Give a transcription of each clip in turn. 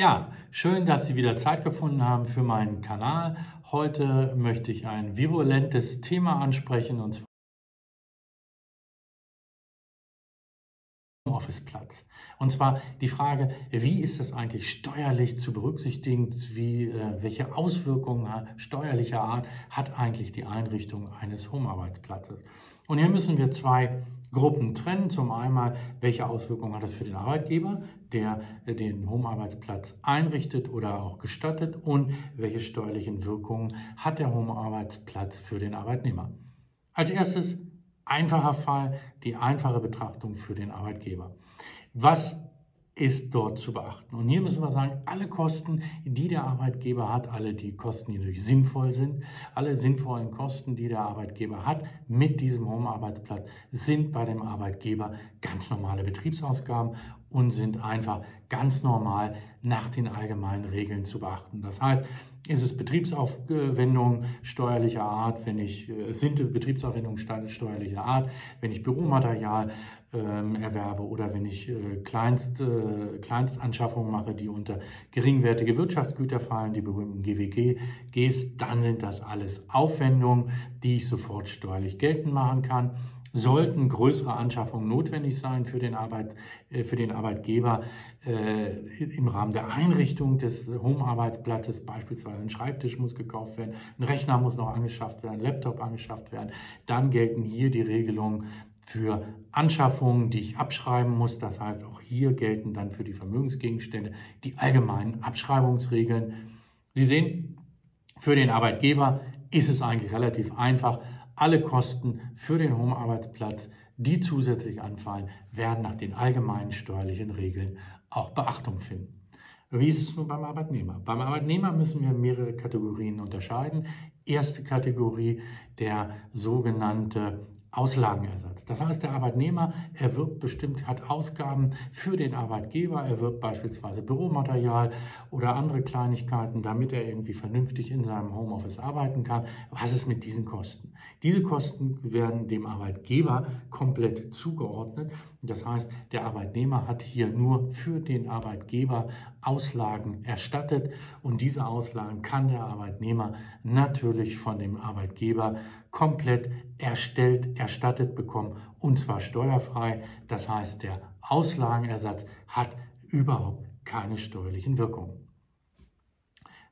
Ja, schön, dass Sie wieder Zeit gefunden haben für meinen Kanal. Heute möchte ich ein virulentes Thema ansprechen und zwar Office-Platz. Und zwar die Frage, wie ist das eigentlich steuerlich zu berücksichtigen, wie, äh, welche Auswirkungen steuerlicher Art hat eigentlich die Einrichtung eines Homearbeitsplatzes. Und hier müssen wir zwei Gruppen trennen. Zum einen, welche Auswirkungen hat das für den Arbeitgeber, der äh, den Homearbeitsplatz einrichtet oder auch gestattet und welche steuerlichen Wirkungen hat der Homearbeitsplatz für den Arbeitnehmer. Als erstes einfacher Fall, die einfache Betrachtung für den Arbeitgeber. Was ist dort zu beachten? Und hier müssen wir sagen, alle Kosten, die der Arbeitgeber hat, alle die Kosten, die natürlich sinnvoll sind, alle sinnvollen Kosten, die der Arbeitgeber hat mit diesem Home-Arbeitsplatz, sind bei dem Arbeitgeber ganz normale Betriebsausgaben und sind einfach ganz normal nach den allgemeinen Regeln zu beachten. Das heißt, ist es Betriebsaufwendungen steuerlicher Art, wenn ich, äh, sind Betriebsaufwendungen steuerlicher Art, wenn ich Büromaterial ähm, erwerbe oder wenn ich äh, Kleinst, äh, Kleinstanschaffungen mache, die unter geringwertige Wirtschaftsgüter fallen, die berühmten GWG-Gs, dann sind das alles Aufwendungen, die ich sofort steuerlich geltend machen kann. Sollten größere Anschaffungen notwendig sein für den, Arbeit, äh, für den Arbeitgeber äh, im Rahmen der Einrichtung des Home-Arbeitsplatzes, beispielsweise ein Schreibtisch muss gekauft werden, ein Rechner muss noch angeschafft werden, ein Laptop angeschafft werden, dann gelten hier die Regelungen für Anschaffungen, die ich abschreiben muss. Das heißt, auch hier gelten dann für die Vermögensgegenstände die allgemeinen Abschreibungsregeln. Sie sehen, für den Arbeitgeber ist es eigentlich relativ einfach. Alle Kosten für den Home-Arbeitsplatz, die zusätzlich anfallen, werden nach den allgemeinen steuerlichen Regeln auch Beachtung finden. Wie ist es nun beim Arbeitnehmer? Beim Arbeitnehmer müssen wir mehrere Kategorien unterscheiden. Erste Kategorie, der sogenannte Auslagenersatz. Das heißt, der Arbeitnehmer erwirbt bestimmt, hat Ausgaben für den Arbeitgeber, erwirbt beispielsweise Büromaterial oder andere Kleinigkeiten, damit er irgendwie vernünftig in seinem Homeoffice arbeiten kann. Was ist mit diesen Kosten? Diese Kosten werden dem Arbeitgeber komplett zugeordnet. Das heißt, der Arbeitnehmer hat hier nur für den Arbeitgeber Auslagen erstattet und diese Auslagen kann der Arbeitnehmer natürlich von dem Arbeitgeber komplett erstellt, erstattet bekommen und zwar steuerfrei. Das heißt, der Auslagenersatz hat überhaupt keine steuerlichen Wirkungen.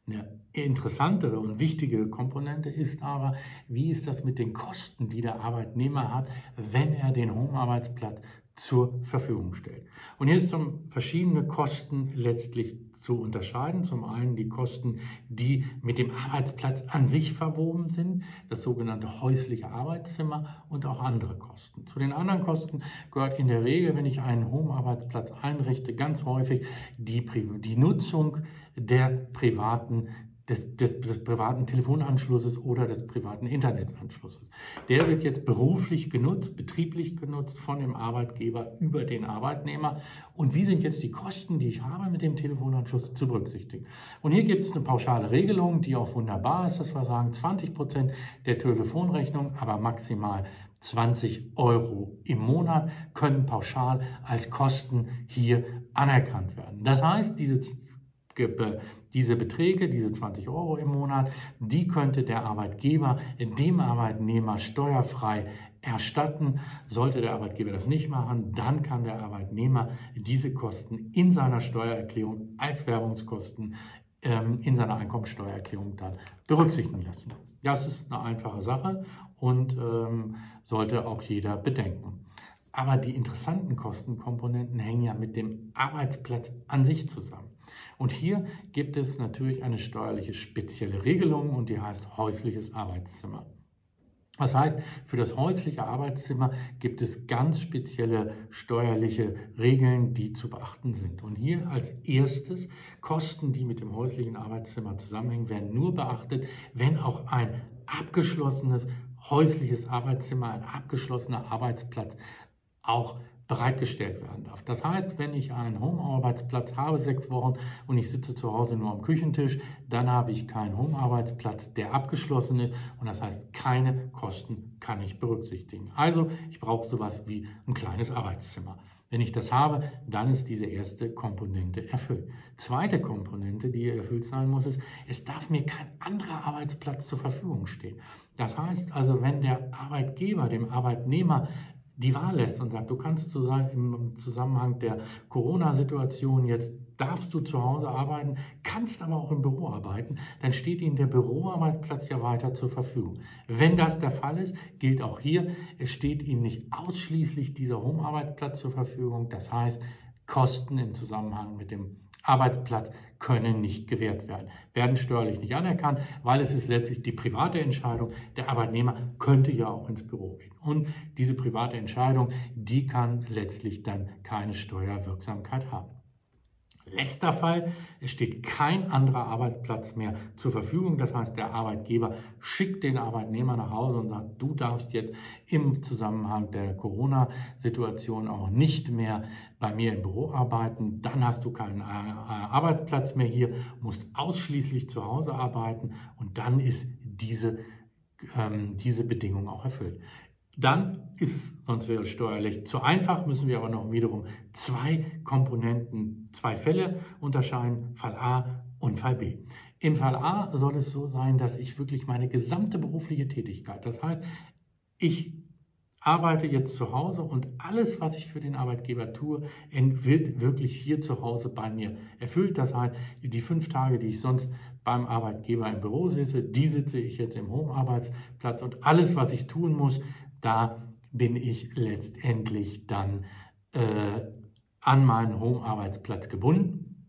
Eine interessantere und wichtige Komponente ist aber, wie ist das mit den Kosten, die der Arbeitnehmer hat, wenn er den Home-Arbeitsplatz zur Verfügung stellt. Und hier sind verschiedene Kosten letztlich zu unterscheiden. Zum einen die Kosten, die mit dem Arbeitsplatz an sich verwoben sind, das sogenannte häusliche Arbeitszimmer und auch andere Kosten. Zu den anderen Kosten gehört in der Regel, wenn ich einen Home-Arbeitsplatz einrichte, ganz häufig die, die Nutzung der privaten des, des, des, privaten Telefonanschlusses oder des privaten Internetanschlusses. Der wird jetzt beruflich genutzt, betrieblich genutzt von dem Arbeitgeber über den Arbeitnehmer. Und wie sind jetzt die Kosten, die ich habe mit dem Telefonanschluss zu berücksichtigen? Und hier gibt es eine pauschale Regelung, die auch wunderbar ist, dass wir sagen, 20 Prozent der Telefonrechnung, aber maximal 20 Euro im Monat können pauschal als Kosten hier anerkannt werden. Das heißt, diese diese Beträge, diese 20 Euro im Monat, die könnte der Arbeitgeber dem Arbeitnehmer steuerfrei erstatten. Sollte der Arbeitgeber das nicht machen, dann kann der Arbeitnehmer diese Kosten in seiner Steuererklärung als Werbungskosten ähm, in seiner Einkommensteuererklärung dann berücksichtigen lassen. Das ist eine einfache Sache und ähm, sollte auch jeder bedenken. Aber die interessanten Kostenkomponenten hängen ja mit dem Arbeitsplatz an sich zusammen. Und hier gibt es natürlich eine steuerliche spezielle Regelung und die heißt häusliches Arbeitszimmer. Das heißt, für das häusliche Arbeitszimmer gibt es ganz spezielle steuerliche Regeln, die zu beachten sind. Und hier als erstes, Kosten, die mit dem häuslichen Arbeitszimmer zusammenhängen, werden nur beachtet, wenn auch ein abgeschlossenes häusliches Arbeitszimmer, ein abgeschlossener Arbeitsplatz auch bereitgestellt werden darf. Das heißt, wenn ich einen Home-Arbeitsplatz habe, sechs Wochen, und ich sitze zu Hause nur am Küchentisch, dann habe ich keinen Home-Arbeitsplatz, der abgeschlossen ist. Und das heißt, keine Kosten kann ich berücksichtigen. Also, ich brauche sowas wie ein kleines Arbeitszimmer. Wenn ich das habe, dann ist diese erste Komponente erfüllt. Zweite Komponente, die erfüllt sein muss, ist, es darf mir kein anderer Arbeitsplatz zur Verfügung stehen. Das heißt also, wenn der Arbeitgeber dem Arbeitnehmer die Wahl lässt und sagt, du kannst im Zusammenhang der Corona-Situation jetzt darfst du zu Hause arbeiten, kannst aber auch im Büro arbeiten, dann steht Ihnen der Büroarbeitsplatz ja weiter zur Verfügung. Wenn das der Fall ist, gilt auch hier, es steht Ihnen nicht ausschließlich dieser Homearbeitsplatz zur Verfügung. Das heißt, Kosten im Zusammenhang mit dem Arbeitsplatz können nicht gewährt werden, werden steuerlich nicht anerkannt, weil es ist letztlich die private Entscheidung. Der Arbeitnehmer könnte ja auch ins Büro gehen. Und diese private Entscheidung, die kann letztlich dann keine Steuerwirksamkeit haben. Letzter Fall, es steht kein anderer Arbeitsplatz mehr zur Verfügung. Das heißt, der Arbeitgeber schickt den Arbeitnehmer nach Hause und sagt, du darfst jetzt im Zusammenhang der Corona-Situation auch nicht mehr bei mir im Büro arbeiten. Dann hast du keinen äh, Arbeitsplatz mehr hier, musst ausschließlich zu Hause arbeiten und dann ist diese, ähm, diese Bedingung auch erfüllt. Dann ist es, sonst wäre es steuerlich zu einfach, müssen wir aber noch wiederum zwei Komponenten, zwei Fälle unterscheiden, Fall A und Fall B. Im Fall A soll es so sein, dass ich wirklich meine gesamte berufliche Tätigkeit, das heißt, ich arbeite jetzt zu Hause und alles, was ich für den Arbeitgeber tue, wird wirklich hier zu Hause bei mir erfüllt. Das heißt, die fünf Tage, die ich sonst beim Arbeitgeber im Büro sitze, die sitze ich jetzt im Home-Arbeitsplatz und alles, was ich tun muss, da bin ich letztendlich dann äh, an meinen Home-Arbeitsplatz gebunden.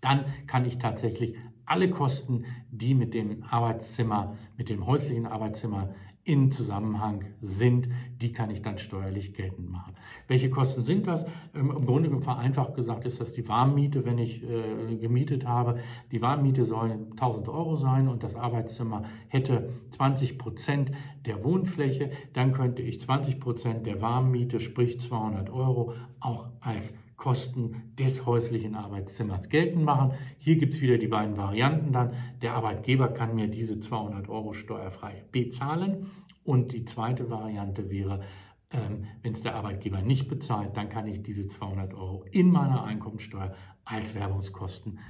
Dann kann ich tatsächlich alle Kosten, die mit dem Arbeitszimmer, mit dem häuslichen Arbeitszimmer in Zusammenhang sind, die kann ich dann steuerlich geltend machen. Welche Kosten sind das? Ähm, Im Grunde vereinfacht gesagt ist das die Warmmiete, wenn ich äh, gemietet habe. Die Warmmiete soll 1000 Euro sein und das Arbeitszimmer hätte 20 Prozent der Wohnfläche. Dann könnte ich 20 Prozent der Warmmiete, sprich 200 Euro, auch als Kosten des häuslichen Arbeitszimmers geltend machen. Hier gibt es wieder die beiden Varianten dann. Der Arbeitgeber kann mir diese 200 Euro steuerfrei bezahlen. Und die zweite Variante wäre, ähm, wenn es der Arbeitgeber nicht bezahlt, dann kann ich diese 200 Euro in meiner Einkommensteuer als Werbungskosten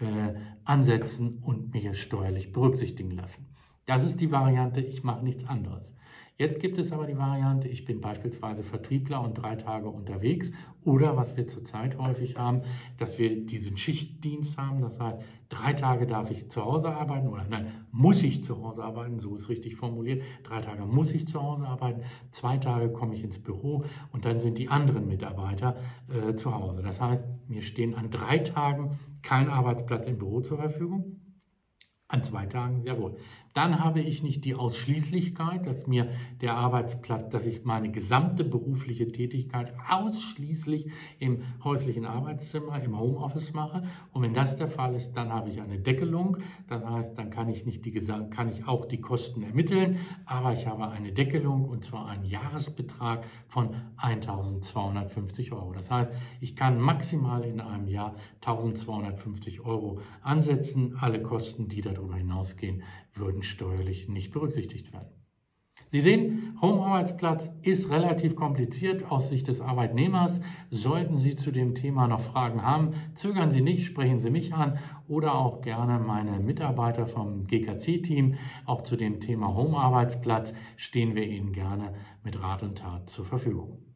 äh, ansetzen und mir steuerlich berücksichtigen lassen. Das ist die Variante, ich mache nichts anderes. Jetzt gibt es aber die Variante, ich bin beispielsweise Vertriebler und drei Tage unterwegs oder was wir zurzeit häufig haben, dass wir diesen Schichtdienst haben. Das heißt, drei Tage darf ich zu Hause arbeiten oder nein, muss ich zu Hause arbeiten, so ist richtig formuliert. Drei Tage muss ich zu Hause arbeiten, zwei Tage komme ich ins Büro und dann sind die anderen Mitarbeiter äh, zu Hause. Das heißt, mir stehen an drei Tagen kein Arbeitsplatz im Büro zur Verfügung an zwei Tagen, sehr wohl. Dann habe ich nicht die Ausschließlichkeit, dass mir der Arbeitsplatz, dass ich meine gesamte berufliche Tätigkeit ausschließlich im häuslichen Arbeitszimmer, im Homeoffice mache. Und wenn das der Fall ist, dann habe ich eine Deckelung. Das heißt, dann kann ich, nicht die, kann ich auch die Kosten ermitteln, aber ich habe eine Deckelung und zwar einen Jahresbetrag von 1250 Euro. Das heißt, ich kann maximal in einem Jahr 1250 Euro ansetzen. Alle Kosten, die darüber hinausgehen, würden steuerlich nicht berücksichtigt werden. Sie sehen, Homearbeitsplatz ist relativ kompliziert aus Sicht des Arbeitnehmers. Sollten Sie zu dem Thema noch Fragen haben, zögern Sie nicht, sprechen Sie mich an oder auch gerne meine Mitarbeiter vom GKC-Team. Auch zu dem Thema Homearbeitsplatz stehen wir Ihnen gerne mit Rat und Tat zur Verfügung.